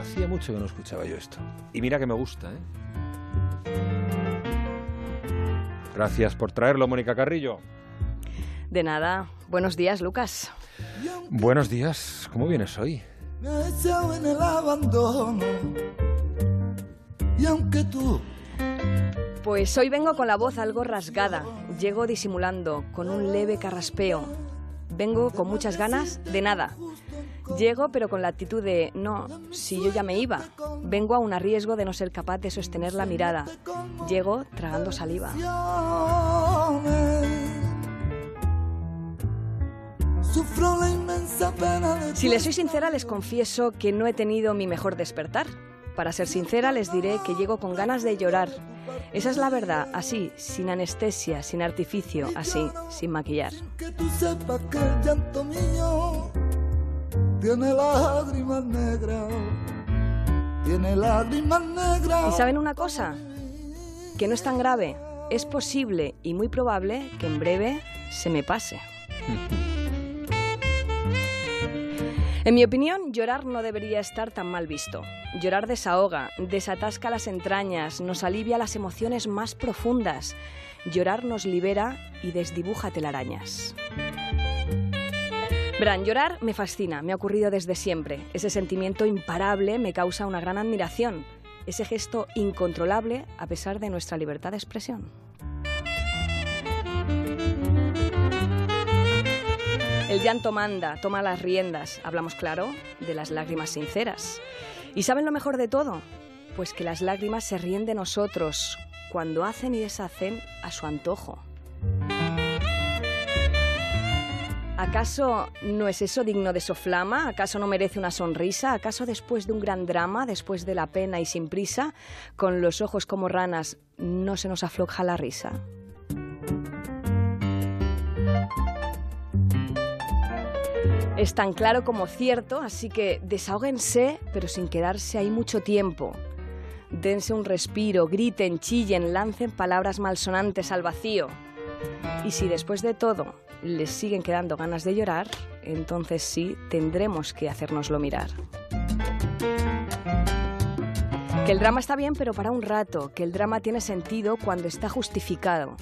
Hacía mucho que no escuchaba yo esto. Y mira que me gusta, ¿eh? Gracias por traerlo, Mónica Carrillo. De nada. Buenos días, Lucas. Buenos días. ¿Cómo vienes hoy? Me he echado en el abandono. Y aunque tú Pues hoy vengo con la voz algo rasgada. Llego disimulando, con un leve carraspeo. Vengo con muchas ganas de nada. Llego pero con la actitud de, no, si yo ya me iba. Vengo a riesgo de no ser capaz de sostener la mirada. Llego tragando saliva. Si les soy sincera, les confieso que no he tenido mi mejor despertar. Para ser sincera, les diré que llego con ganas de llorar. Esa es la verdad, así, sin anestesia, sin artificio, así, sin maquillar. Tiene lágrimas negras, tiene lágrimas negras. ¿Y saben una cosa? Que no es tan grave. Es posible y muy probable que en breve se me pase. En mi opinión, llorar no debería estar tan mal visto. Llorar desahoga, desatasca las entrañas, nos alivia las emociones más profundas. Llorar nos libera y desdibuja telarañas. Verán, llorar me fascina, me ha ocurrido desde siempre. Ese sentimiento imparable me causa una gran admiración. Ese gesto incontrolable a pesar de nuestra libertad de expresión. El llanto manda, toma las riendas. Hablamos, claro, de las lágrimas sinceras. ¿Y saben lo mejor de todo? Pues que las lágrimas se ríen de nosotros cuando hacen y deshacen a su antojo. ¿Acaso no es eso digno de soflama? ¿Acaso no merece una sonrisa? ¿Acaso después de un gran drama, después de la pena y sin prisa, con los ojos como ranas, no se nos afloja la risa? Es tan claro como cierto, así que desahóguense, pero sin quedarse ahí mucho tiempo. Dense un respiro, griten, chillen, lancen palabras malsonantes al vacío. Y si después de todo les siguen quedando ganas de llorar, entonces sí tendremos que hacérnoslo mirar. Que el drama está bien, pero para un rato, que el drama tiene sentido cuando está justificado.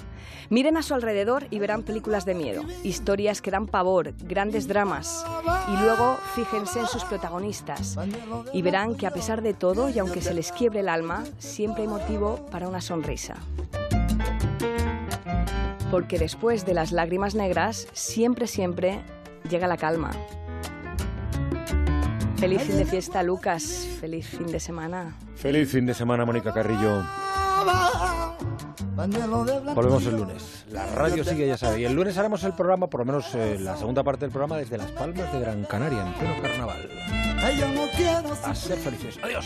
Miren a su alrededor y verán películas de miedo, historias que dan pavor, grandes dramas. Y luego fíjense en sus protagonistas y verán que a pesar de todo, y aunque se les quiebre el alma, siempre hay motivo para una sonrisa. Porque después de las lágrimas negras, siempre, siempre llega la calma. Feliz fin de fiesta, Lucas. Feliz fin de semana. Feliz fin de semana, Mónica Carrillo. Volvemos el lunes. La radio sigue, ya sabe. Y el lunes haremos el programa, por lo menos eh, la segunda parte del programa, desde Las Palmas de Gran Canaria, en pleno carnaval. A ser felices. Adiós.